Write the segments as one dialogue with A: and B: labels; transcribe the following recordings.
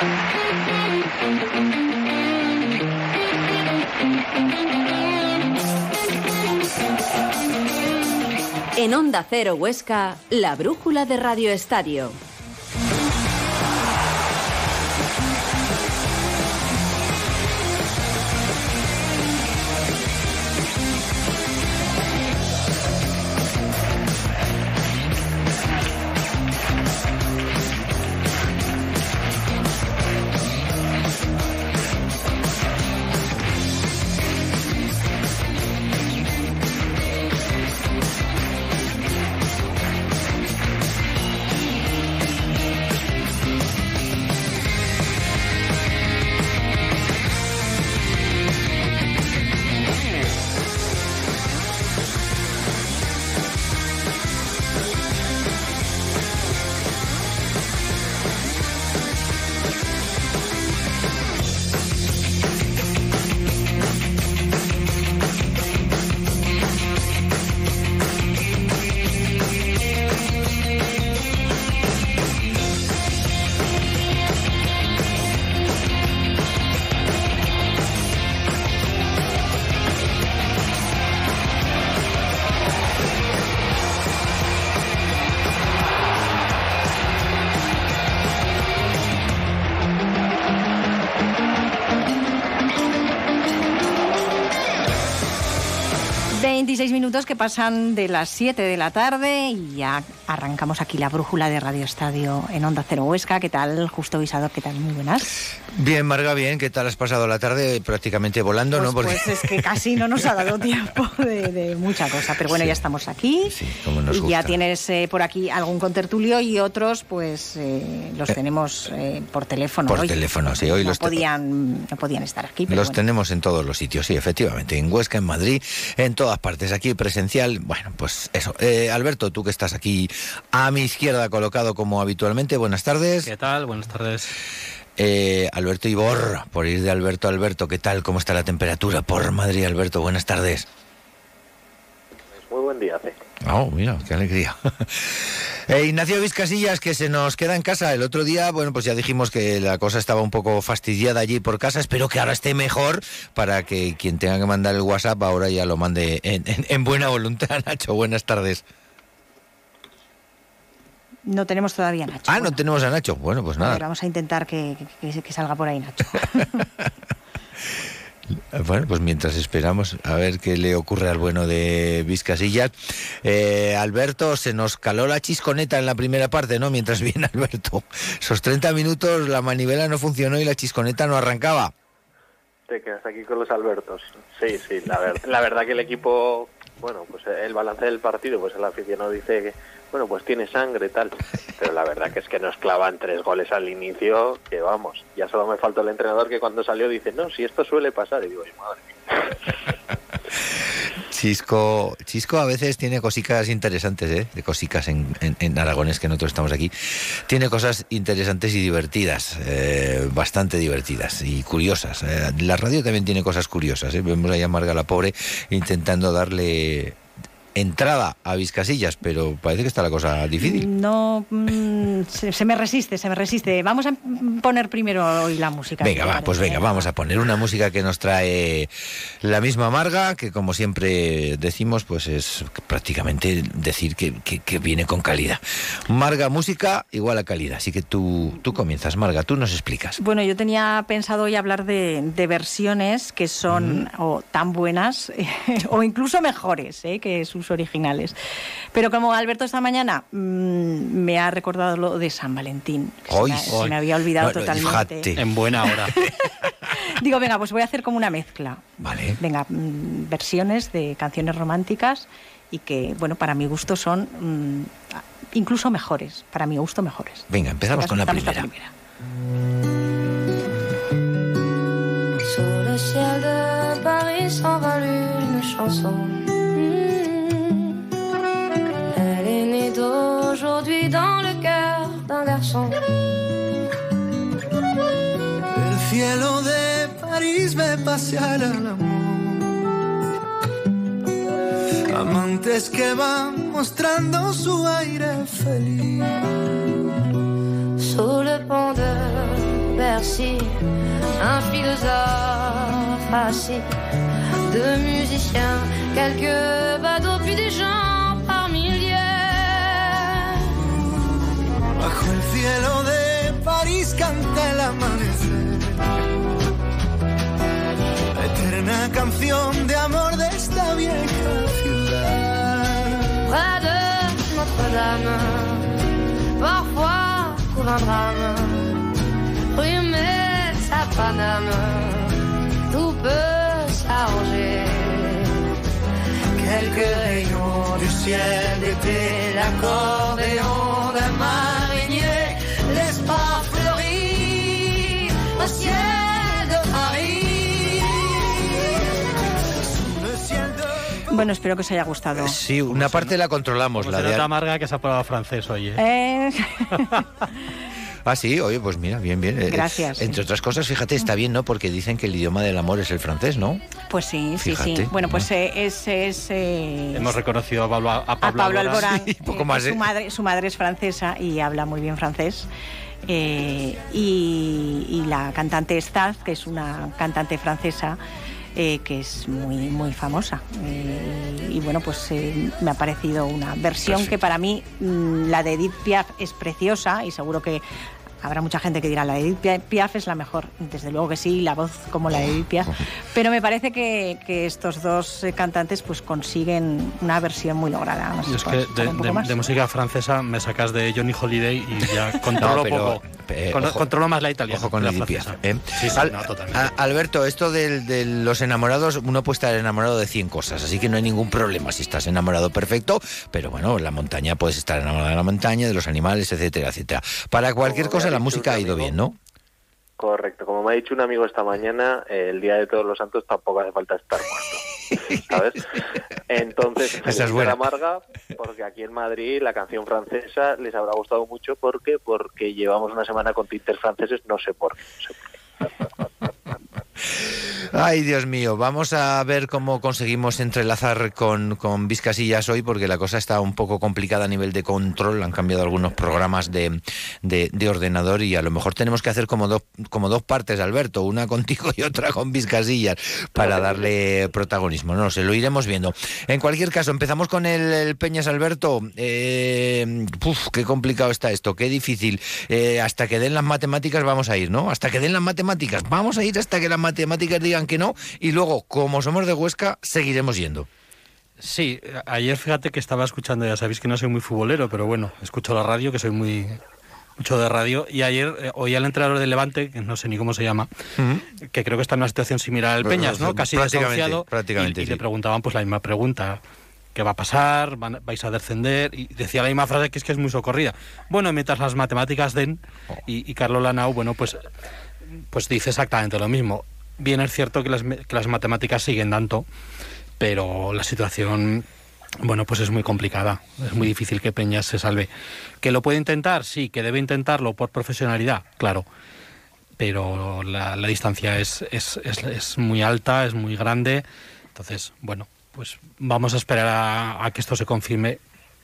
A: En Onda Cero Huesca, la brújula de Radio Estadio.
B: Minutos que pasan de las 7 de la tarde y ya arrancamos aquí la brújula de Radio Estadio en Onda Cero Huesca. ¿Qué tal, Justo Visador? ¿Qué tal? Muy buenas.
C: Bien, Marga, bien. ¿Qué tal has pasado la tarde prácticamente volando?
B: Pues,
C: ¿no?
B: Porque... pues es que casi no nos ha dado tiempo de, mucha cosa. Pero bueno, ya estamos aquí.
C: Sí, como nos
B: y ya tienes eh, por aquí algún contertulio y otros, pues eh, los eh, tenemos por teléfono.
C: Por teléfono, sí. Hoy
B: no
C: los
B: podían, no podían estar aquí.
C: los tenemos en todos los sitios, sí, efectivamente. En Huesca, en Madrid, en todas partes. Aquí presencial. Bueno, pues eso. Alberto, tú que estás aquí a mi izquierda colocado como habitualmente. Buenas tardes.
D: ¿Qué tal? Buenas tardes.
C: Eh, Alberto Ibor, por ir de Alberto a Alberto, ¿qué tal? ¿Cómo está la temperatura por Madrid, Alberto? Buenas tardes.
E: Muy buen día, ¿sí?
C: Oh, mira, qué alegría. eh, Ignacio Vizcasillas, que se nos queda en casa. El otro día, bueno, pues ya dijimos que la cosa estaba un poco fastidiada allí por casa. Espero que ahora esté mejor para que quien tenga que mandar el WhatsApp ahora ya lo mande en buena voluntad. Nacho, buenas tardes.
B: No tenemos todavía a Nacho.
C: Ah, no tenemos a Nacho. Bueno, pues nada.
B: vamos a intentar que, salga por ahí Nacho.
C: Bueno, pues mientras esperamos a ver qué le ocurre al bueno de Vizcasillas. Eh, Alberto, se nos caló la chisconeta en la primera parte, ¿no? Mientras viene Alberto. Esos 30 minutos la manivela no funcionó y la chisconeta no arrancaba.
E: Te quedas aquí con los Albertos. Sí, sí, la, la verdad que el equipo, bueno, pues el balance del partido, pues el aficionado dice que bueno, pues tiene sangre tal. Pero la verdad que es que nos clavan tres goles al inicio, que vamos, ya solo me faltó el entrenador que cuando salió dice, no, si esto suele pasar. Y digo, madre
C: Chisco, Chisco a veces tiene cositas interesantes, ¿eh? De cositas en, Aragones que nosotros estamos aquí. Tiene cosas interesantes y divertidas, eh, bastante divertidas y curiosas. Eh, la radio también tiene cosas curiosas, ¿eh? Vemos a Marga la pobre intentando darle entrada a Vizcasillas, pero parece que está la cosa difícil.
B: No, mm, se, me resiste, se me resiste. Vamos a poner primero hoy la música.
C: Venga, va, pues venga, vamos a poner una música que nos trae la misma Marga, que como siempre decimos, pues es prácticamente decir que, viene con calidad. Marga, música igual a calidad. Así que tú, tú comienzas, Marga, tú nos explicas.
B: Bueno, yo tenía pensado hoy hablar de, versiones que son o tan buenas o incluso mejores ¿eh? que sus originales. Pero como Alberto esta mañana mm, me ha recordado lo de San Valentín, se, me, había olvidado totalmente.
D: En buena hora.
B: Digo, venga, pues voy a hacer como una mezcla.
C: Vale.
B: Venga, mm, versiones de canciones románticas y que, bueno, para mi gusto son mm, incluso mejores. Para mi gusto, mejores.
C: Venga, empezamos con la primera. La primera. de Paris une chanson garçon. El cielo de París ve pasear al amor. Amantes que van mostrando su aire feliz. Sous le pont de
D: Bercy, un philosophe assis, deux musiciens, quelques badauds, puis des gens
F: cielo de París canta el amanecer. La eterna canción de amor de esta vieja ciudad.
D: Près de Notre-Dame, parfois coule un drame. Metz à Paname, tout peut s'arranger.
F: Quelques rayons du ciel d'été, l'accordéon d'un marinier,
B: Bueno, espero que os haya gustado.
C: Sí, una parte la controlamos, la de...
G: amarga que se ha probado francés hoy. ¿eh?
B: Eh,
C: Ah, sí, oye, pues mira, bien, bien. Eh,
B: Gracias,
C: Entre
B: sí.
C: otras cosas, fíjate, está bien, ¿no? Porque dicen que el idioma del amor es el francés, ¿no?
B: pues sí, sí,
C: Fíjate,
B: sí. Bueno, pues
C: ¿no?
B: eh, es... es eh,
G: Hemos reconocido a Pablo, a
B: a
G: Pablo, Alborán.
C: Sí, poco
B: eh, su,
C: ¿eh?
B: madre, su madre es francesa y habla muy bien francés. Eh, y, y la cantante Staz, que es una cantante francesa eh, que es muy, muy famosa. Eh, y bueno, pues eh, me ha parecido una versión
C: Perfecto.
B: que para mí, mm, la de Edith Piaf es preciosa y seguro que Habrá mucha gente que dirá la de Edith Pia- Piaf es la mejor, desde luego que sí, la voz como la de Edith Piaf, pero me parece que, que estos dos cantantes pues consiguen una versión muy lograda. No sé
G: Y
B: si
G: es que de, música francesa me sacas de Johnny Holiday y ya controlo
C: No, pero,
G: poco.
C: Eh,
G: Con-
C: ojo-
G: controlo más la italiana.
C: Ojo con
G: la
C: Edith ¿eh?
G: Sí, sí,
C: Al-
G: no, totalmente.
C: a- Alberto, esto del- de, los enamorados, uno puede estar enamorado de 100 cosas, así que no hay ningún problema si estás enamorado perfecto, pero bueno, en la montaña puedes estar enamorado de la montaña, de los animales, etcétera, etcétera. Para cualquier cosa la música ha ido
E: amigo,
C: bien, ¿no?
E: Correcto, como me ha dicho un amigo esta mañana, el día de todos los santos tampoco hace falta estar muerto, ¿sabes? Entonces,
C: Esa es buena.
E: amarga, porque aquí en Madrid la canción francesa les habrá gustado mucho, porque porque llevamos una semana con tintes franceses, no sé por qué. no sé por qué.
C: Ay, Dios mío, vamos a ver cómo conseguimos entrelazar con, con Vizcasillas hoy, porque la cosa está un poco complicada a nivel de control. Han cambiado algunos programas de, de- de ordenador y a lo mejor tenemos que hacer como dos, como dos partes, Alberto, una contigo y otra con Vizcasillas, para darle protagonismo. No sé, lo iremos viendo. En cualquier caso, empezamos con el, el Peñas Alberto. Eh, uf, qué complicado está esto, qué difícil. Eh, hasta que den las matemáticas vamos a ir, ¿no? Hasta que den las matemáticas. Vamos a ir hasta que las matemáticas digan que no y luego, como somos de Huesca, seguiremos yendo.
G: Sí, ayer fíjate que estaba escuchando, ya sabéis que no soy muy futbolero, pero bueno, escucho la radio, que soy muy mucho de radio, y ayer eh, oí al entrenador del Levante, que no sé ni cómo se llama, que creo que está en una situación similar al Peñas, ¿no? Casi
C: prácticamente,
G: desahuciado,
C: prácticamente,
G: y, y
C: sí.
G: le preguntaban pues la misma pregunta. ¿Qué va a pasar? Van- ¿Vais a descender? Y decía la misma frase que es que es muy socorrida. Bueno, mientras las matemáticas den, y, y Carlos Lanau, bueno, pues, pues dice exactamente lo mismo. Bien es cierto que las, que las matemáticas siguen dando, pero la situación, bueno, pues es muy complicada. Es muy difícil que Peñas se salve. ¿Que lo puede intentar? Sí. ¿Que debe intentarlo por profesionalidad? Claro. Pero la, distancia es, es, es, es muy alta, es muy grande. Entonces, bueno, pues vamos a esperar a que esto se confirme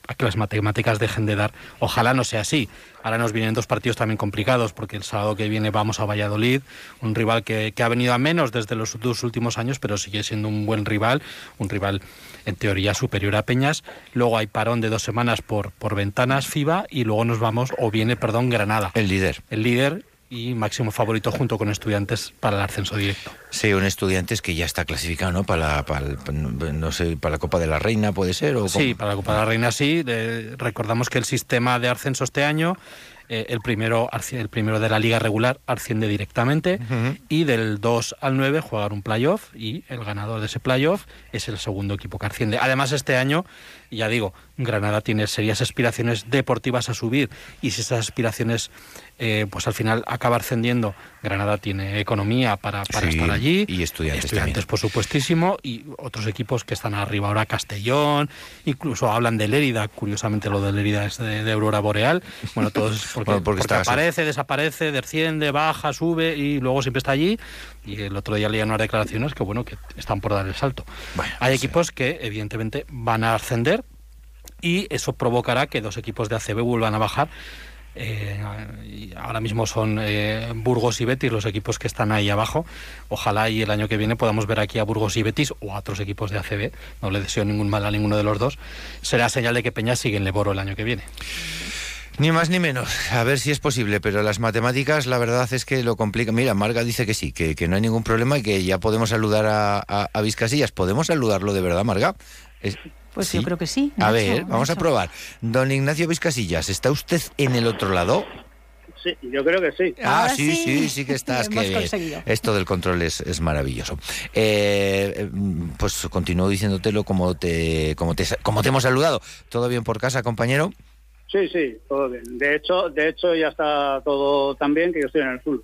G: a que las matemáticas dejen de dar. Ojalá no sea así. Ahora nos vienen dos partidos también complicados, porque el sábado que viene vamos a Valladolid, un rival que, que ha venido a menos desde los dos últimos años, pero sigue siendo un buen rival, un rival en teoría superior a Peñas. Luego hay parón de dos semanas por, por ventanas FIBA y luego nos vamos, o viene, perdón, Granada.
C: El líder.
G: El líder y máximo favorito junto con estudiantes para el ascenso directo.
C: Sí, un estudiantes que ya está clasificado, ¿no? Para, la- para, el- no sé, para la Copa de la Reina, ¿puede ser? ¿O
G: Sí, para la Copa de la Reina sí. Recordamos que el sistema de ascenso este año, eh, el, primero, el primero de la liga regular asciende directamente y del 2 al 9 jugar un playoff y el ganador de ese playoff es el segundo equipo que asciende. Además, este año, ya digo, Granada tiene serias aspiraciones deportivas a subir y si esas aspiraciones eh, pues al final acaba ascendiendo, Granada tiene economía para, para
C: Sí,
G: estar allí.
C: y Estudiantes
G: Estudiantes,
C: también.
G: por supuestísimo, y otros equipos que están arriba ahora, Castellón, incluso hablan de Lérida, curiosamente lo de Lérida es de, de Aurora Boreal, bueno, todo es porque,
C: Bueno, porque
G: porque
C: está-
G: aparece, desaparece, desciende, baja, sube y luego siempre está allí, y el otro día leía unas declaraciones que bueno, que están por dar el salto.
C: Bueno,
G: Hay equipos que evidentemente van a ascender y eso provocará que dos equipos de ACB vuelvan a bajar. Eh, ahora mismo son eh, Burgos y Betis los equipos que están ahí abajo. Ojalá y el año que viene podamos ver aquí a Burgos y Betis o a otros equipos de ACB. No le deseo ningún mal a ninguno de los dos. Será señal de que Peña sigue en Leboro el año que viene.
C: Ni más ni menos. A ver si es posible, pero las matemáticas, la verdad es que lo complica. Mira, Marga dice que sí, que, que no hay ningún problema y que ya podemos saludar a, a, a Vizcasillas. ¿Podemos saludarlo de verdad, Marga? Es-
B: Pues
C: ¿sí?
B: yo creo que sí.
C: A
B: Nacho,
C: ver, vamos a probar. Don Ignacio Vizcasillas, ¿está usted en el otro lado?
H: Sí, yo creo que sí.
C: Ah,
B: Ahora
C: sí,
B: sí.
C: sí, sí que estás.
B: Hemos conseguido.
C: Esto del control es, es maravilloso. Eh, eh, pues continúo diciéndotelo como te, como te, como te hemos saludado. ¿Todo bien por casa, compañero?
H: Sí, sí, todo bien. De hecho, de hecho ya está todo tan bien que yo estoy en el sur.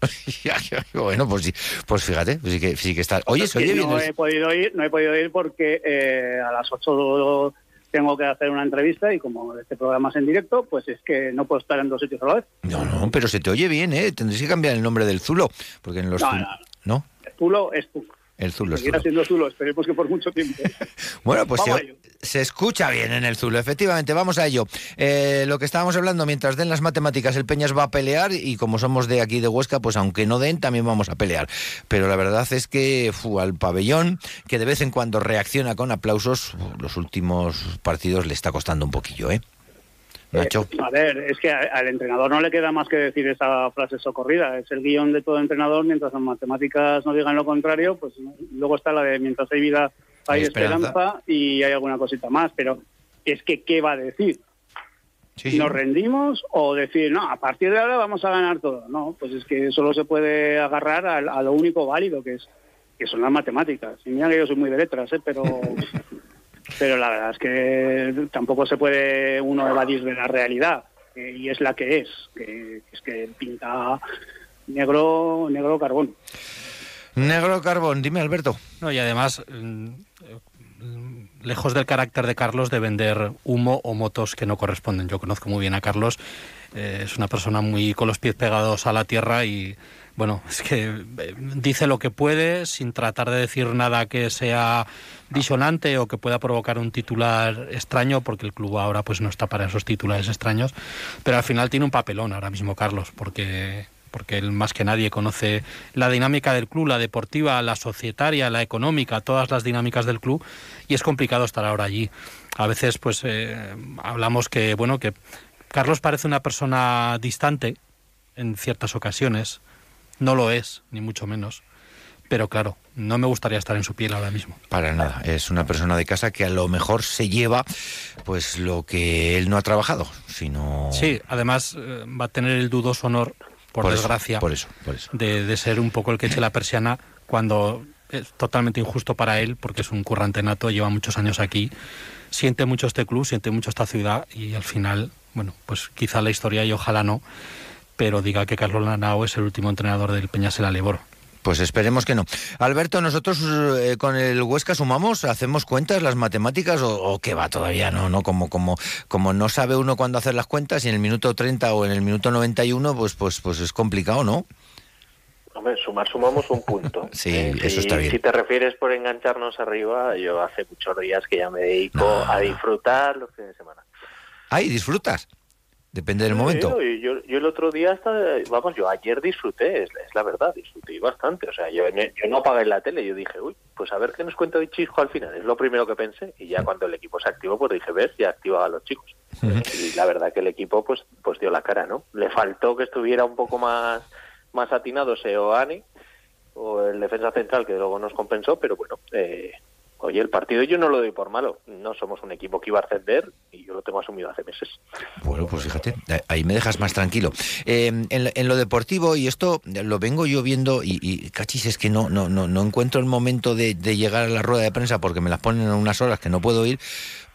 C: bueno, pues sí, pues fíjate, pues sí que, sí que está. Oye, oye
H: no he podido ir, no he podido ir porque eh, a las 8 tengo que hacer una entrevista y como este programa es en directo, pues es que no puedo estar en dos sitios a la vez.
C: No, no, pero se te oye bien, ¿eh? Tendréis que cambiar el nombre del Zulo, porque en los...
H: No,
C: Zul-
H: no.
C: ¿No?
H: Zulo es Zulo.
C: El Zulo es
H: Seguirá
C: Zulo.
H: siendo Zulo, esperemos que por mucho tiempo.
C: Bueno, pues se escucha bien en el Zulo, efectivamente, vamos a ello. Eh, lo que estábamos hablando, mientras den las matemáticas, el Peñas va a pelear y como somos de aquí de Huesca, pues aunque no den, también vamos a pelear. Pero la verdad es que fu, al pabellón, que de vez en cuando reacciona con aplausos, los últimos partidos le está costando un poquillo, ¿eh? Nacho.
H: A ver, es que al entrenador no le queda más que decir esa frase socorrida. Es el guion de todo entrenador. Mientras las matemáticas no digan lo contrario, pues luego está la de mientras hay vida hay,
C: Hay esperanza.
H: esperanza. y hay alguna cosita más. Pero es que, ¿qué va a decir?
C: Sí, sí.
H: ¿Nos rendimos o decir, no, a partir de ahora vamos a ganar todo? No, pues es que solo se puede agarrar a, a lo único válido que es que son las matemáticas. Y mira que yo soy muy de letras, ¿eh? pero pero la verdad es que tampoco se puede uno evadir de la realidad eh, y es la que es, que es que pinta negro negro carbón.
C: Negro Carbón, dime Alberto.
G: No, y además, mm, lejos del carácter de Carlos de vender humo o motos que no corresponden. Yo conozco muy bien a Carlos, eh, es una persona muy con los pies pegados a la tierra y, bueno, es que eh, dice lo que puede sin tratar de decir nada que sea disonante o que pueda provocar un titular extraño, porque el club ahora pues no está para esos titulares extraños, pero al final tiene un papelón ahora mismo Carlos, porque porque él más que nadie conoce la dinámica del club, la deportiva, la societaria, la económica, todas las dinámicas del club y es complicado estar ahora allí. A veces pues eh, hablamos que bueno que Carlos parece una persona distante en ciertas ocasiones, no lo es ni mucho menos, pero claro, no me gustaría estar en su piel ahora mismo.
C: Para nada, es una persona de casa que a lo mejor se lleva pues lo que él no ha trabajado, sino
G: Sí, además eh, va a tener el dudoso honor, por,
C: Por eso,
G: desgracia,
C: por eso, por eso.
G: De, de ser un poco el que eche la persiana cuando es totalmente injusto para él, porque es un currante nato, lleva muchos años aquí, siente mucho este club, siente mucho esta ciudad y al final, bueno, pues quizá la historia y ojalá no, pero diga que Carlos Lanao es el último entrenador del Peñasela Leboro.
C: Pues esperemos que no. Alberto, nosotros eh, con el Huesca sumamos, hacemos cuentas, las matemáticas o, o qué va todavía, no, no como como como no sabe uno cuándo hacer las cuentas y en el minuto 30 o en el minuto 91 pues pues pues es complicado, ¿no?
E: Hombre, sumar sumamos un punto.
C: Sí,
E: Eh,
C: eso
E: si-
C: está bien.
E: Si te refieres por engancharnos arriba, yo hace muchos días que ya me dedico
C: No.
E: a disfrutar los fines de semana.
C: Ahí disfrutas. Depende del momento.
E: Sí, yo, yo el otro día, hasta, vamos, yo ayer disfruté, es, es la verdad, disfruté bastante. O sea, yo, yo no apagué la tele, yo dije, uy, pues a ver qué nos cuenta hoy Chisco al final. Es lo primero que pensé. Y ya cuando el equipo se activó, pues dije, ves, ya activaba a los chicos. Y la verdad que el equipo, pues, pues dio la cara, ¿no? Le faltó que estuviera un poco más, más atinado Seoane o el defensa central, que luego nos compensó, pero bueno, eh, oye, el partido yo no lo doy por malo. No somos un equipo que iba a ascender y yo lo tengo asumido hace meses.
C: Bueno, pues fíjate, ahí me dejas más tranquilo. Eh, en, lo- deportivo, y esto lo vengo yo viendo, y, y cachis, es que no, no, no, no encuentro el momento de, de llegar a la rueda de prensa porque me las ponen en unas horas que no puedo ir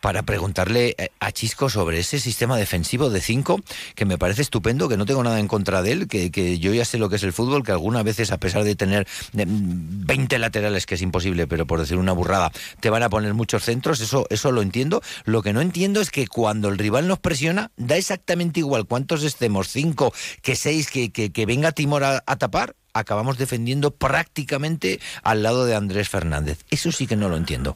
C: para preguntarle eh, a Chisco sobre ese sistema defensivo de 5, que me parece estupendo, que no tengo nada en contra de él, que, yo ya sé lo que es el fútbol, que algunas veces, a pesar de tener eh, 20 laterales, que es imposible, pero por decir una burrada, te van a poner muchos centros, eso, eso lo entiendo. Lo que no entiendo es que cuando el rival nos presiona, da exactamente igual cuántos estemos, cinco que seis, que, que, que venga Timor a tapar, acabamos defendiendo prácticamente al lado de Andrés Fernández. Eso sí que no lo entiendo.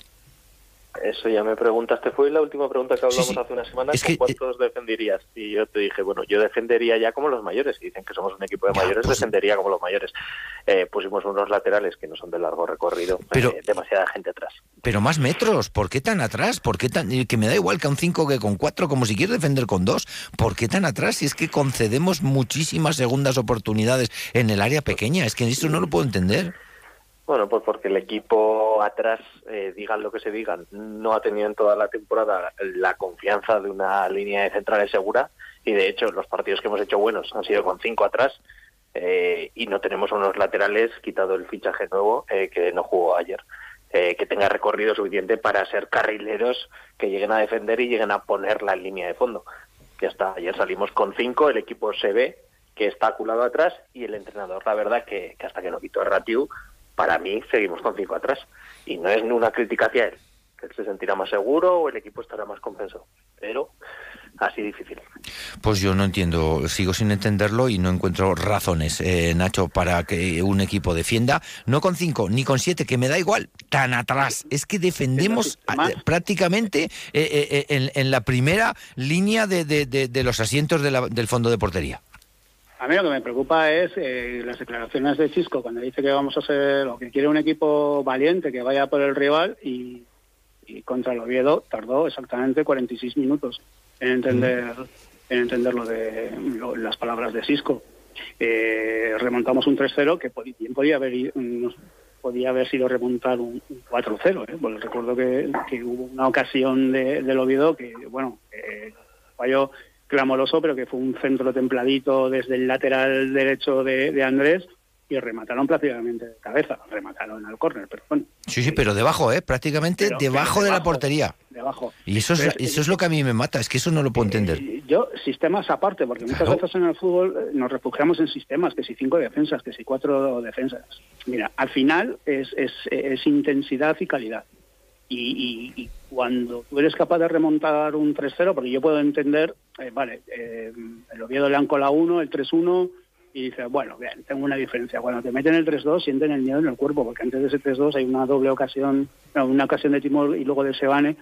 E: Eso ya me preguntaste, fue la última pregunta que hablamos
C: Sí, sí.
E: hace una semana,
C: Es
E: ¿con
C: que, eh,
E: cuántos defenderías? Y yo te dije, bueno, yo defendería ya como los mayores, y dicen que somos un equipo de mayores,
C: pues-
E: defendería como los mayores. Eh, pusimos unos laterales que no son de largo recorrido,
C: Pero-
E: eh, demasiada gente atrás.
C: Pero más metros, ¿por qué tan atrás? ¿Por qué tan, que me da igual que un 5 que con 4, como si quieres defender con 2? ¿Por qué tan atrás? Si es que concedemos muchísimas segundas oportunidades en el área pequeña, es que esto no lo puedo entender.
E: Bueno, pues porque el equipo atrás, eh, digan lo que se digan, no ha tenido en toda la temporada la confianza de una línea de centrales segura y de hecho los partidos que hemos hecho buenos han sido con cinco atrás eh, y no tenemos unos laterales, quitado el fichaje nuevo eh, que no jugó ayer, eh, que tenga recorrido suficiente para ser carrileros que lleguen a defender y lleguen a poner la línea de fondo. Ya está, ayer salimos con cinco, el equipo se ve que está aculado atrás y el entrenador, la verdad que, hasta que no quitó el Ratiu, para mí seguimos con cinco atrás. Y no es ni una crítica hacia él, que él se sentirá más seguro o el equipo estará más compensado. Pero así difícil.
C: Pues yo no entiendo, sigo sin entenderlo y no encuentro razones, eh, Nacho, para que un equipo defienda, no con 5 ni con 7, que me da igual, tan atrás. Es que defendemos prácticamente eh, eh, eh, en, en la primera línea de, de- de- de los asientos de la- del fondo de portería.
H: A mí lo que me preocupa es eh, las declaraciones de Chisco cuando dice que vamos a ser o que quiere un equipo valiente que vaya por el rival y, y contra el Oviedo tardó exactamente 46 minutos en entender en entender lo de lo- las palabras de Cisco. Eh, remontamos un 3-0 que bien podía haber nos podía haber sido remontar un, un 4-0, ¿eh? porque recuerdo que, que hubo una ocasión de, del Oviedo que bueno eh, falló clamoroso, pero que fue un centro templadito desde el lateral derecho de, de Andrés y remataron prácticamente de cabeza, remataron al córner, pero bueno,
C: Sí, sí, pero debajo, ¿eh? prácticamente
H: Pero-
C: debajo
H: pero
C: de la portería.
H: debajo.
C: Y eso es,
H: Pero
C: eso es lo que a mí me mata, es que eso no lo puedo entender.
H: Eh, Yo, sistemas aparte, porque muchas
C: Claro.
H: veces en el fútbol eh, nos refugiamos en sistemas, que si cinco defensas, que si cuatro defensas. Mira, al final es, es, es intensidad y calidad. Y, y- y cuando tú eres capaz de remontar un 3-0, porque yo puedo entender, eh, vale, eh, el Oviedo le han colado uno, el 3-1, y dices, bueno, bien, tengo una diferencia. Cuando te meten el 3-2, sienten el miedo en el cuerpo, porque antes de ese 3-2 hay una doble ocasión, no, una ocasión de Timor y luego de Sebane,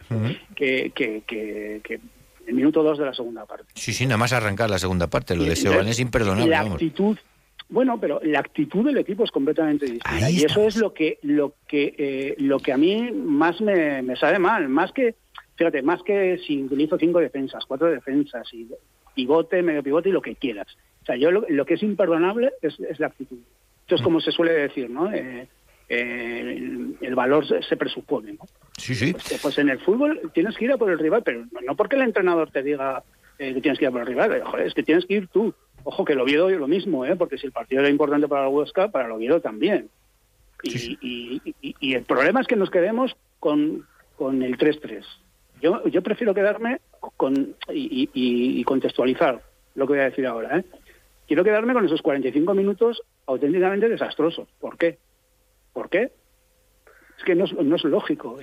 H: que, que, que, que el minuto 2 de la segunda parte.
C: Sí, sí, nada más arrancar la segunda parte, lo de
H: Entonces,
C: Seoane es imperdonable.
H: La
C: vamos.
H: actitud, bueno, pero la actitud del equipo es completamente distinta. Y eso es lo que, lo que, eh, lo que a mí más me, me sabe mal. Más que, fíjate, más que si utilizo cinco defensas, cuatro defensas, y pivote, medio pivote y lo que quieras. O sea, yo lo, lo que es imperdonable es, es la actitud. Esto es como se suele decir, ¿no? Eh, eh, el, el valor se, se presupone, ¿no?
C: Sí, sí.
H: Pues, pues en el fútbol tienes que ir a por el rival, pero no- porque el entrenador te diga eh, que tienes que ir a por el rival, eh, joder, es que tienes que ir tú. Ojo, que el Oviedo es lo mismo, ¿eh? porque si el partido era importante para el Huesca, para el Oviedo también. Y,
C: Sí,
H: y- y- y el problema es que nos quedemos con, con el 3-3. Yo, yo prefiero quedarme con y, y- y contextualizar lo que voy a decir ahora. ¿eh? Quiero quedarme con esos 45 minutos auténticamente desastrosos. ¿Por qué? ¿Por qué? Es que no es, no es lógico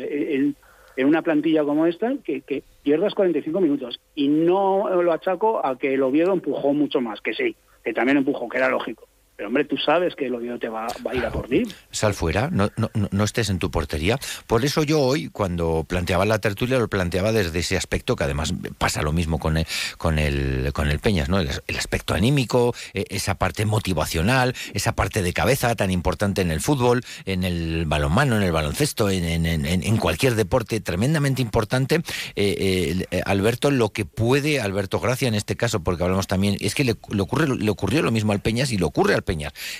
H: en una plantilla como esta que, que pierdas 45 minutos. Y no lo achaco a que el Oviedo empujó mucho más, que sí, que también empujó, que era lógico. Pero hombre, tú sabes que el Oviedo te va, va a ir a por ti.
C: Sal fuera, no, no, no- estés en tu portería. Por eso yo hoy, cuando planteaba la tertulia, lo planteaba desde ese aspecto, que además pasa lo mismo con el, con el, con el Peñas, ¿no? El, el aspecto anímico, eh, esa parte motivacional, esa parte de cabeza tan importante en el fútbol, en el balonmano, en el baloncesto, en, en- en- en cualquier deporte tremendamente importante. Eh, eh, Alberto, lo que puede, Alberto Gracia en este caso, porque hablamos también, es que le, le ocurre, le ocurrió lo mismo al Peñas y le ocurre al Peñas,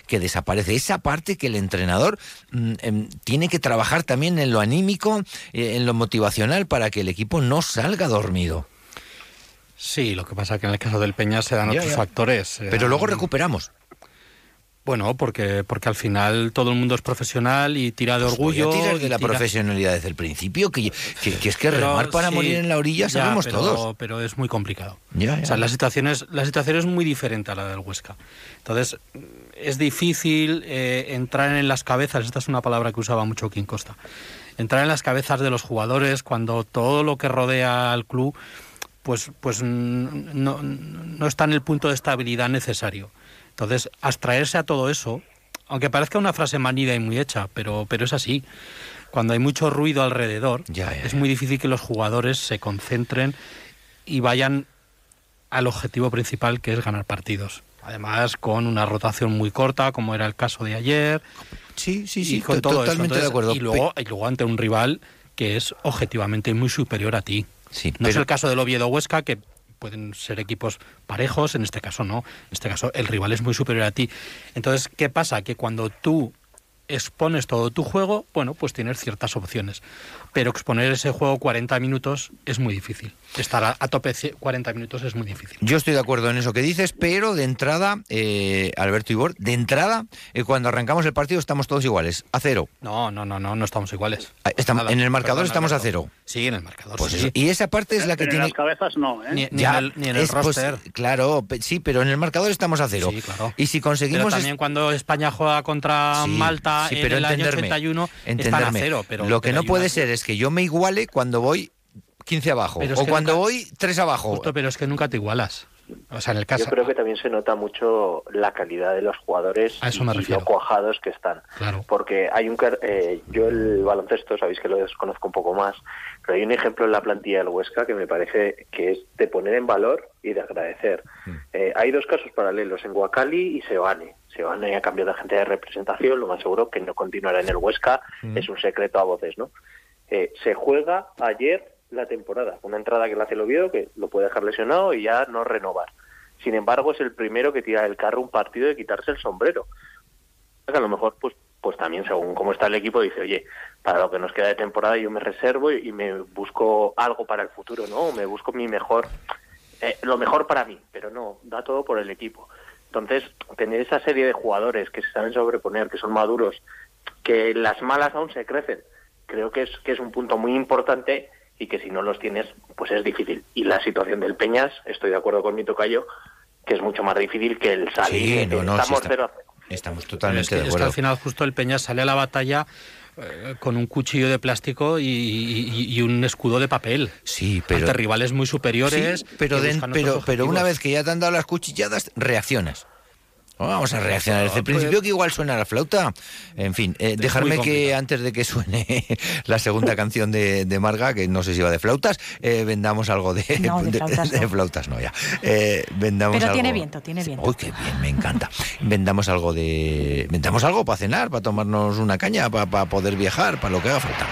C: que desaparece esa parte que el entrenador mm, em, tiene que trabajar también en lo anímico, eh, en lo motivacional, para que el equipo no salga dormido.
G: Sí, lo que pasa es que en el caso del Peña se dan
C: Ya,
G: otros
C: ya.
G: factores.
C: Pero luego recuperamos.
G: Bueno, porque, porque al final todo el mundo es profesional y tira de
C: Pues
G: orgullo.
C: tirar de la
G: tira-
C: profesionalidad desde el principio, que, que, que es que
G: Pero
C: remar para
G: sí,
C: morir en la orilla
G: ya,
C: sabemos
G: pero-
C: todos.
G: Pero es muy complicado.
C: Ya, ya,
G: o sea, la situación, es, la situación es muy diferente a la del Huesca. Entonces, es difícil eh, entrar en las cabezas, esta es una palabra que usaba mucho King Costa, entrar en las cabezas de los jugadores cuando todo lo que rodea al club pues, pues no, no está en el punto de estabilidad necesario. Entonces, abstraerse a todo eso, aunque parezca una frase manida y muy hecha, pero, pero es así. cuando hay mucho ruido alrededor,
C: Ya, ya,
G: es muy difícil que los jugadores se concentren y vayan al objetivo principal que es ganar partidos. Además, con una rotación muy corta, como era el caso de ayer.
C: Sí, sí,
G: y
C: sí,
G: con
C: to-
G: todo
C: totalmente de acuerdo.
G: Y luego, y luego ante un rival que es objetivamente muy superior a ti.
C: Sí,
G: no es el caso del Oviedo Huesca, que pueden ser equipos parejos, en este caso no. En este caso el rival es muy superior a ti. Entonces, ¿qué pasa? Que cuando tú expones todo tu juego, bueno, pues tienes ciertas opciones. Pero exponer ese juego 40 minutos es muy difícil. Estar a, a tope ci- 40 minutos es muy difícil.
C: Yo estoy de acuerdo en eso que dices, pero de entrada, eh, Alberto Ibor, de entrada, eh, cuando arrancamos el partido estamos todos iguales, a cero.
G: No, no, no, no, no estamos iguales.
C: Ah, estamos- en el marcador estamos a cero.
G: Sí, en el marcador.
C: Pues
G: sí.
C: Y esa parte es la que
H: Pero en
C: tiene...
H: las cabezas no, ¿eh?
G: Ni, ni
C: Ya,
G: en el, ni en el
C: es, pues,
G: roster.
C: claro, sí, pero en el marcador estamos a cero.
G: Sí, claro.
C: Y si
G: Pero
C: conseguimos...
G: también
C: es-
G: cuando España juega contra
C: Sí,
G: Malta
C: sí,
G: en
C: pero
G: el año
C: entenderme,
G: 81, están a
C: entenderme.
G: cero. Pero,
C: Lo que
G: pero
C: no puede ser es que yo me iguale cuando voy 15 abajo
G: Pero
C: o cuando
G: nunca-
C: voy 3 abajo.
G: Justo, pero es que nunca te igualas. O sea, en el caso...
E: Yo creo que también se nota mucho la calidad de los jugadores
G: A eso me
E: y lo cuajados que están.
G: Claro.
E: Porque hay un... car- Eh, yo el baloncesto, sabéis que lo desconozco un poco más, pero hay un ejemplo en la plantilla del Huesca que me parece que es de poner en valor y de agradecer. Eh, hay dos casos paralelos, en Guacali y Sebane. Sebane ha cambiado de agente de representación, lo más seguro que no continuará en el Huesca, es un secreto a voces, ¿no? Eh, se juega ayer la temporada, una entrada que le hace el Oviedo que lo puede dejar lesionado y ya no renovar. Sin embargo, es el primero que tira del carro un partido de quitarse el sombrero. Que a lo mejor, pues, pues también según cómo está el equipo, dice, oye, para lo que nos queda de temporada yo me reservo y, y me busco algo para el futuro, ¿no? Me busco mi mejor, eh, lo mejor para mí, pero no, da todo por el equipo. Entonces, tener esa serie de jugadores que se saben sobreponer, que son maduros, que las malas aún se crecen, creo que es, que es un punto muy importante y que si no los tienes, pues es difícil. Y la situación del Peñas, estoy de acuerdo con mi tocayo, que es mucho más difícil que el salir.
C: Sí, no, no,
E: estamos
C: está-
E: cero.
C: Estamos totalmente
G: es que,
C: de
G: es que
C: acuerdo.
G: al final justo el Peña sale a la batalla eh, con un cuchillo de plástico y, y- y un escudo de papel.
C: Sí, pero...
G: Ante rivales muy superiores.
C: Sí, pero, pero, pero una vez que ya te han dado las cuchilladas, reaccionas. Vamos a reaccionar. Desde el principio que igual suena la flauta. En fin, eh, dejarme que antes de que suene la segunda canción de, de Marga, que no sé si va de flautas, eh, vendamos algo de,
B: No, de flautas no.
C: flautas no, ya. Eh, vendamos
B: Pero
C: algo-
B: tiene viento, tiene viento.
C: Uy, qué bien, me encanta. Vendamos algo de. Vendamos algo para cenar, para tomarnos una caña, para, para poder viajar, para lo que haga falta.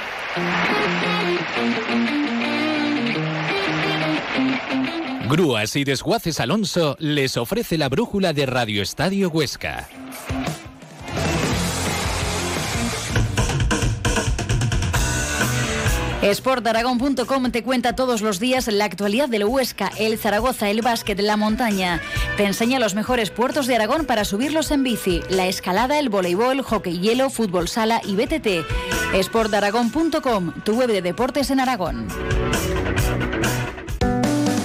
I: Grúas y Desguaces Alonso les ofrece la brújula de Radio Estadio Huesca.
J: Sportaragón.com te cuenta todos los días la actualidad del Huesca, el Zaragoza, el básquet, la montaña. Te enseña los mejores puertos de Aragón para subirlos en bici, la escalada, el voleibol, hockey hielo, fútbol sala y BTT. Sportaragón.com, tu web de deportes en Aragón.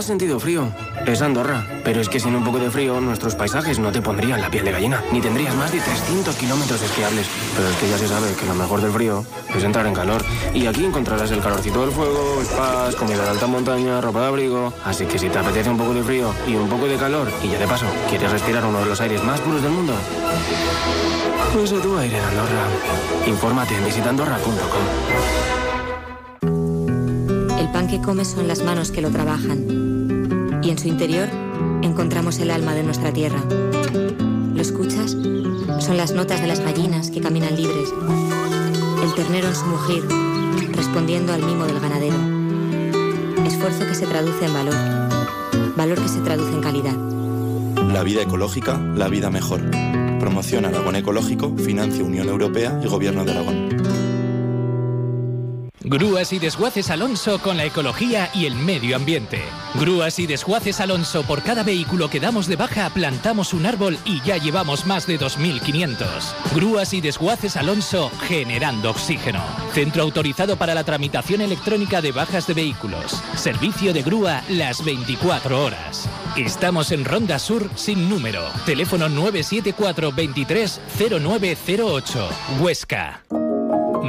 K: Has sentido frío. Es Andorra. Pero es que sin un poco de frío, nuestros paisajes no te pondrían la piel de gallina. Ni tendrías más de 300 kilómetros esquiables. Pero es que ya se sabe que lo mejor del frío es entrar en calor. Y aquí encontrarás el calorcito del fuego, spas, comida de alta montaña, ropa de abrigo. Así que si te apetece un poco de frío y un poco de calor, y ya de paso, quieres respirar uno de los aires más puros del mundo, pues a tu aire en Andorra. Infórmate en visitandorra.com.
L: El pan que comes son las manos que lo trabajan. Y en su interior encontramos el alma de nuestra tierra. ¿Lo escuchas? Son las notas de las gallinas que caminan libres. El ternero en su mugir, respondiendo al mimo del ganadero. Esfuerzo que se traduce en valor. Valor que se traduce en calidad.
M: La vida ecológica, la vida mejor. Promoción Aragón Ecológico, financia Unión Europea y Gobierno de Aragón.
I: Grúas y desguaces Alonso con la ecología y el medio ambiente. Grúas y desguaces Alonso, por cada vehículo que damos de baja plantamos un árbol y ya llevamos más de 2.500. Grúas y desguaces Alonso generando oxígeno. Centro autorizado para la tramitación electrónica de bajas de vehículos. Servicio de grúa las 24 horas. Estamos en Ronda Sur sin número. Teléfono 974 23 0908. Huesca.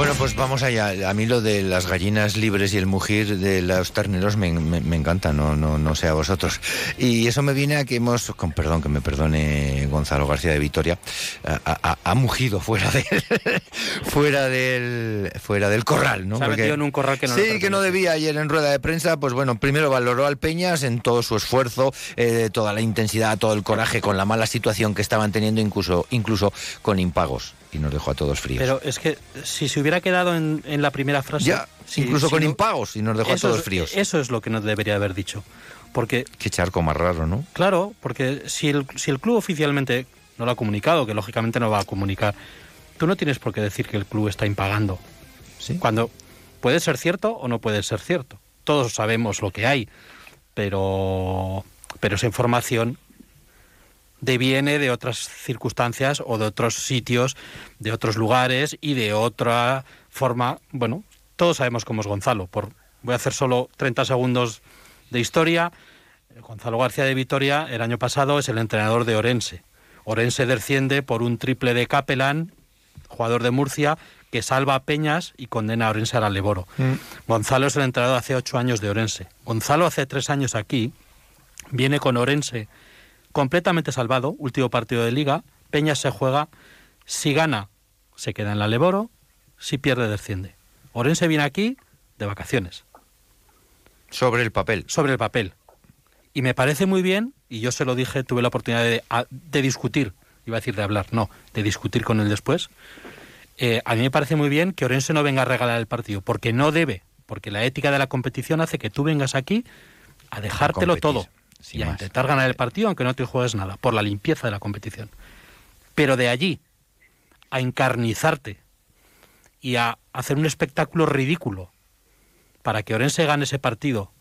C: Bueno, pues vamos allá. A mí lo de las gallinas libres y el mugir de los terneros me, me- me encanta, no, no, no sé a vosotros. Y eso me viene a que hemos, con perdón, que me perdone Gonzalo García de Vitoria, ha, mugido fuera del, fuera del, fuera del corral, ¿no?
G: Se ha metido en un corral que no
C: Sí, que no debía. Ayer en rueda de prensa, pues bueno, primero valoró al Peñas en todo su esfuerzo, eh, toda la intensidad, todo el coraje con la mala situación que estaban teniendo, incluso, incluso con impagos. Y nos dejó a todos fríos.
G: Pero es que si se hubiera quedado en, en la primera frase...
C: Ya,
G: si-
C: incluso
G: si
C: con
G: no-
C: impagos, y nos dejó a todos
G: es-
C: fríos.
G: Eso es lo que no debería haber dicho. Porque,
C: Qué charco más raro, ¿no?
G: claro, porque si el, si el club oficialmente no lo ha comunicado, que lógicamente no va a comunicar, tú no tienes por qué decir que el club está impagando. Cuando puede ser cierto o no puede ser cierto. Todos sabemos lo que hay, pero, pero esa información deviene de otras circunstancias o de otros sitios, de otros lugares y de otra forma. Bueno, todos sabemos cómo es Gonzalo. Por, voy a hacer solo 30 segundos de historia. Gonzalo García de Vitoria el año pasado es el entrenador de Orense. Orense desciende por un triple de Capelán, jugador de Murcia, que salva a Peñas y condena a Orense al Aleboro. Gonzalo es el entrenador hace ocho años de Orense. Gonzalo hace tres años aquí, viene con Orense completamente salvado, último partido de liga, Peñas se juega, si gana se queda en la Leboro, si pierde desciende. Orense viene aquí de vacaciones.
C: Sobre el papel.
G: Sobre el papel. Y me parece muy bien, y yo se lo dije, tuve la oportunidad de, de discutir, iba a decir de hablar, no, de discutir con él después. Eh, a mí me parece muy bien que Orense no venga a regalar el partido, porque no debe, porque la ética de la competición hace que tú vengas aquí a dejártelo todo
C: sin
G: y a intentar ganar el partido aunque no te juegues nada, por la limpieza de la competición. Pero de allí a encarnizarte y a hacer un espectáculo ridículo para que Orense gane ese partido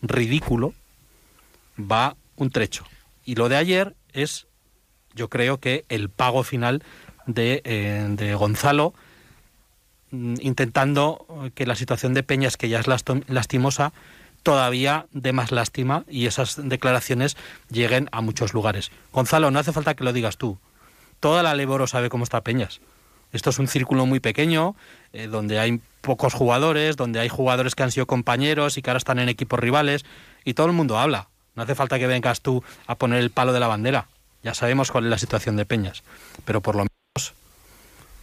G: ridículo, va un trecho. Y lo de ayer es, yo creo que el pago final de, eh, de Gonzalo, mm, intentando eh, que la situación de Peñas, que ya es lastimosa, todavía dé más lástima y esas declaraciones lleguen a muchos lugares. Gonzalo, no hace falta que lo digas tú. Toda la Leboro sabe cómo está Peñas. Esto es un círculo muy pequeño, eh, donde hay pocos jugadores, donde hay jugadores que han sido compañeros y que ahora están en equipos rivales, y todo el mundo habla. No hace falta que vengas tú a poner el palo de la bandera. Ya sabemos cuál es la situación de Peñas, pero por lo menos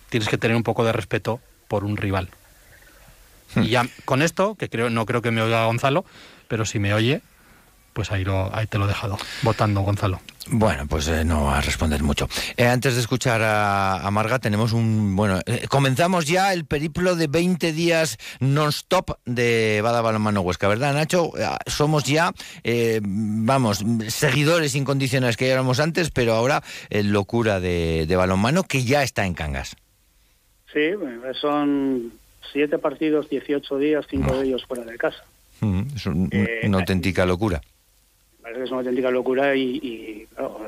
G: tienes que tener un poco de respeto por un rival. Y ya con esto, que creo, no creo que me oiga Gonzalo, pero si me oye, pues ahí, lo, ahí te lo he dejado, votando Gonzalo.
C: Bueno, pues eh, no va a responder mucho. Eh, antes de escuchar a, a Marga, tenemos un. Bueno, eh, comenzamos ya el periplo de 20 días non-stop de Bada Balonmano Huesca, ¿verdad, Nacho? Eh, Somos ya, eh, vamos, seguidores incondicionales que éramos antes, pero ahora eh, locura de, de balonmano que ya está en Cangas.
H: Sí, son siete partidos, 18 días, cinco de ellos fuera de casa.
C: Mm, es un-
H: Eh,
C: una auténtica locura.
H: Parece que es una auténtica locura y, y, claro,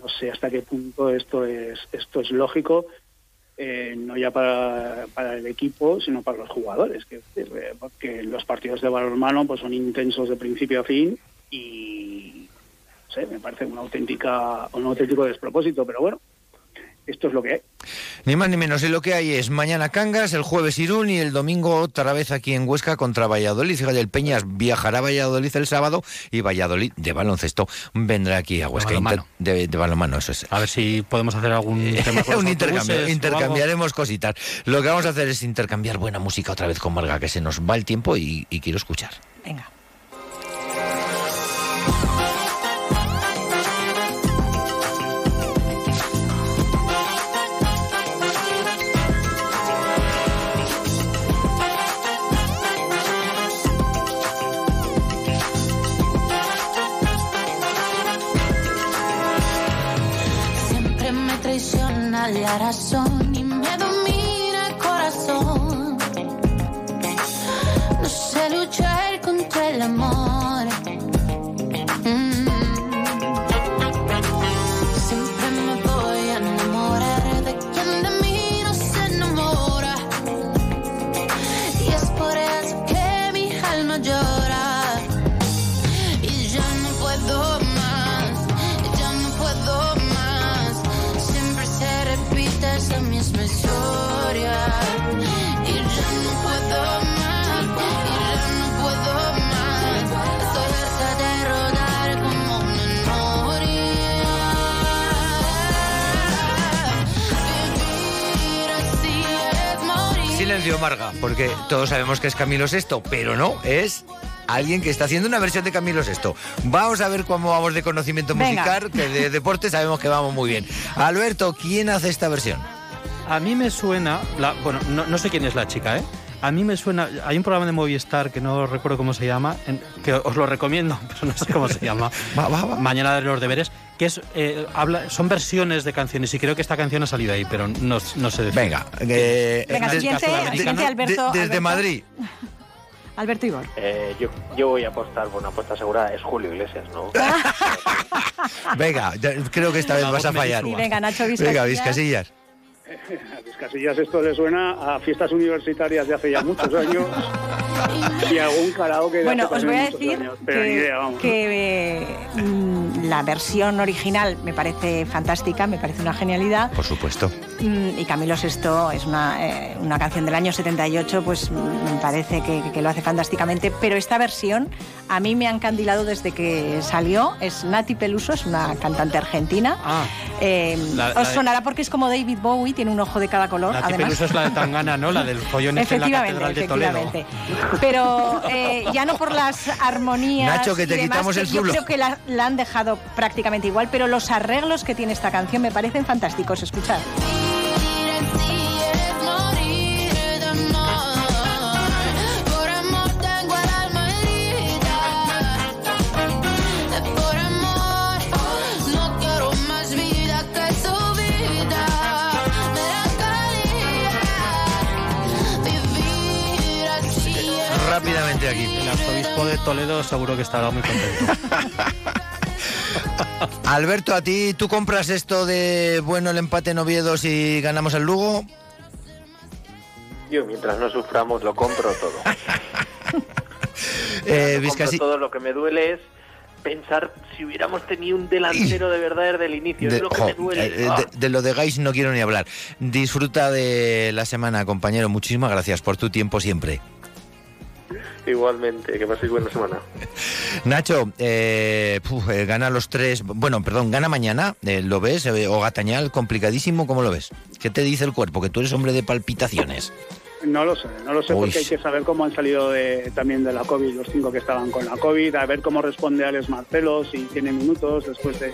H: no sé hasta qué punto esto es esto es lógico, eh, no ya para, para el equipo, sino para los jugadores. Que, eh, porque los partidos de balonmano pues son intensos de principio a fin y no sé, me parece una auténtica un auténtico despropósito, pero bueno, esto es lo que hay.
C: Ni más ni menos, y lo que hay es mañana Cangas, el jueves Irún y el domingo otra vez aquí en Huesca contra Valladolid. Fíjate, el Peñas viajará a Valladolid el sábado y Valladolid de baloncesto vendrá aquí a Huesca.
G: balonmano.
C: De, de balonmano, eso es.
G: A ver si podemos hacer algún tema con
C: Un intercambio, intercambiaremos cositas. Lo que vamos a hacer es intercambiar buena música otra vez con Marga, que se nos va el tiempo y, y quiero escuchar.
B: Venga.
N: La
C: Silencio, Marga, porque todos sabemos que es Camilo Sesto, pero no, es alguien que está haciendo una versión de Camilo Sesto. Vamos a ver cómo vamos de conocimiento
G: Venga.
C: musical, que de deporte sabemos que vamos muy bien. Alberto, ¿quién hace esta versión?
G: A mí me suena, la, bueno, no, no sé quién es la chica, ¿eh? A mí me suena, hay un programa de Movistar que no recuerdo cómo se llama, en- que os lo recomiendo, pero no sé cómo se llama. Mañana de los deberes, que es, eh, habla, son versiones de canciones y creo que esta canción ha salido ahí, pero no, no sé decir.
C: Venga, eh,
B: Venga, siguiente,
G: de
B: Alberto.
C: desde
B: Alberto.
C: Madrid.
B: Alberto Igor.
E: Eh, yo, yo voy a apostar, por una apuesta segura, es Julio Iglesias, ¿no?
C: Venga, creo que esta vez vas a fallar.
B: Sí, venga, Nacho
C: Venga,
B: Vizcasillas.
C: Vizcasillas.
H: A Vizcasillas esto le suena a fiestas universitarias de hace ya muchos años y algún karaoke de
B: Bueno, os voy a decir
H: años,
B: que,
H: idea, vamos.
B: que, eh, mm, la versión original me parece fantástica, me parece una genialidad.
C: Por supuesto.
B: Mm, Y Camilo Sesto es una, eh, una canción del año 78, pues mm, me parece que, que lo hace fantásticamente. Pero esta versión a mí me ha encandilado desde que salió. Es Nati Peluso, es una cantante argentina. Eh,
G: La- la
B: os
G: de-
B: sonará porque es como David Bowie, tiene un ojo de cada color.
G: La
B: además.
G: Peluso es la de Tangana, ¿no? La del follón este en la
B: Efectivamente,
G: Catedral de Toledo.
B: Pero eh, ya no por las armonías.
C: Nacho, que te
B: demás,
C: quitamos
B: que
C: el
B: Yo creo que la, la han dejado prácticamente igual, pero los arreglos que tiene esta canción me parecen fantásticos. Escuchad.
C: Aquí.
G: El arzobispo de Toledo seguro que estará muy contento.
C: Alberto, ¿a ti tú compras esto de bueno el empate en Oviedo si ganamos el Lugo?
E: Yo, mientras no suframos, lo compro todo.
C: Eh,
E: Lo compro
C: Vizcasi-
E: todo lo que me duele es pensar si hubiéramos tenido un delantero de verdad desde el inicio.
C: De,
E: es lo que
C: jo,
E: me duele.
C: eh, de- de lo de Gais no quiero ni hablar. Disfruta de la semana, compañero. Muchísimas gracias por tu tiempo siempre.
E: Igualmente, que paséis buena semana.
C: Nacho, eh, puf, eh, gana los tres. Bueno, perdón, gana mañana. eh, ¿Lo ves? Eh, o Gatañal, complicadísimo. ¿Cómo lo ves? ¿Qué te dice el cuerpo? Que tú eres hombre de palpitaciones.
H: No lo sé, no lo sé
C: Uy.
H: porque hay que saber cómo han salido de- también de la COVID, los cinco que estaban con la COVID, a ver cómo responde Alex Marcelo, si tiene minutos después de,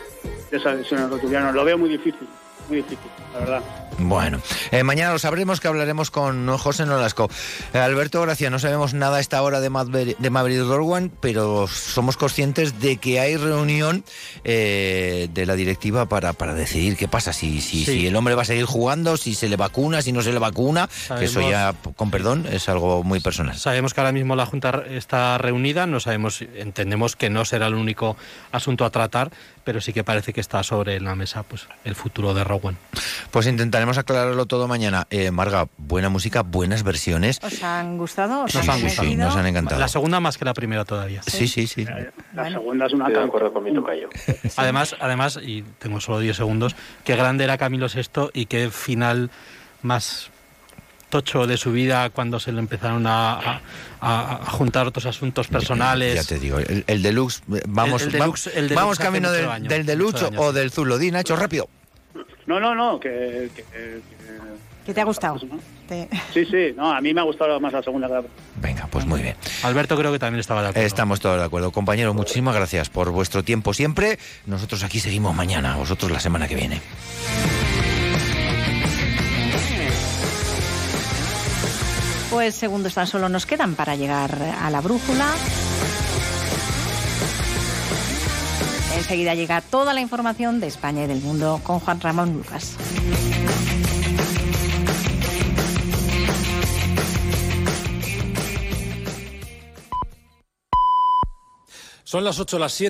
H: de esa lesión rotuliana. Lo veo muy difícil, muy difícil, la verdad.
C: Bueno, eh, mañana lo sabremos que hablaremos con José Nolasco. Eh, Alberto Gracia, no sabemos nada a esta hora de, Madver- de Madrid Dorwan, pero somos conscientes de que hay reunión eh, de la directiva para, para decidir qué pasa, si, si,
G: Sí.
C: si el hombre va a seguir jugando, si se le vacuna, si no se le vacuna, que eso ya, con perdón, es algo muy personal.
G: Sabemos que ahora mismo la Junta está reunida, no sabemos, entendemos que no será el único asunto a tratar, pero sí que parece que está sobre la mesa pues el futuro de Rowan.
C: Pues intentaremos aclararlo todo mañana. Eh, Marga, buena música, buenas versiones.
B: ¿Os han gustado? ¿Os
C: Nos han gustado.
B: parecido?
C: nos han encantado.
G: La segunda más que la primera todavía.
C: Sí, sí, sí.
H: La segunda es una
E: Estoy de
H: canción.
E: acuerdo con mi tocayo.
G: Además, además, y tengo solo 10 segundos, qué grande era Camilo VI y qué final más tocho de su vida cuando se le empezaron a, a- a- a juntar otros asuntos personales.
C: Ya te digo, el, el deluxe, eh, vamos,
G: El- el
C: va-
G: deluxe- el deluxe
C: vamos
G: hace
C: camino del, del deluxe o
G: sí.
C: del zulo. Di, Nacho, rápido.
H: No, no, no, que... que- que-
B: ¿Qué te ha gustado? Te-
H: sí, sí, no, a mí me ha gustado más la segunda la.
C: Venga, pues muy bien.
G: Alberto creo que también estaba de acuerdo.
C: Estamos todos de acuerdo. Compañeros, muchísimas gracias por vuestro tiempo siempre. Nosotros aquí seguimos mañana, vosotros la semana que viene.
B: Pues segundos tan solo nos quedan para llegar a la brújula. Enseguida llega toda la información de España y del mundo con Juan Ramón Lucas.
O: Son las 8 las 7.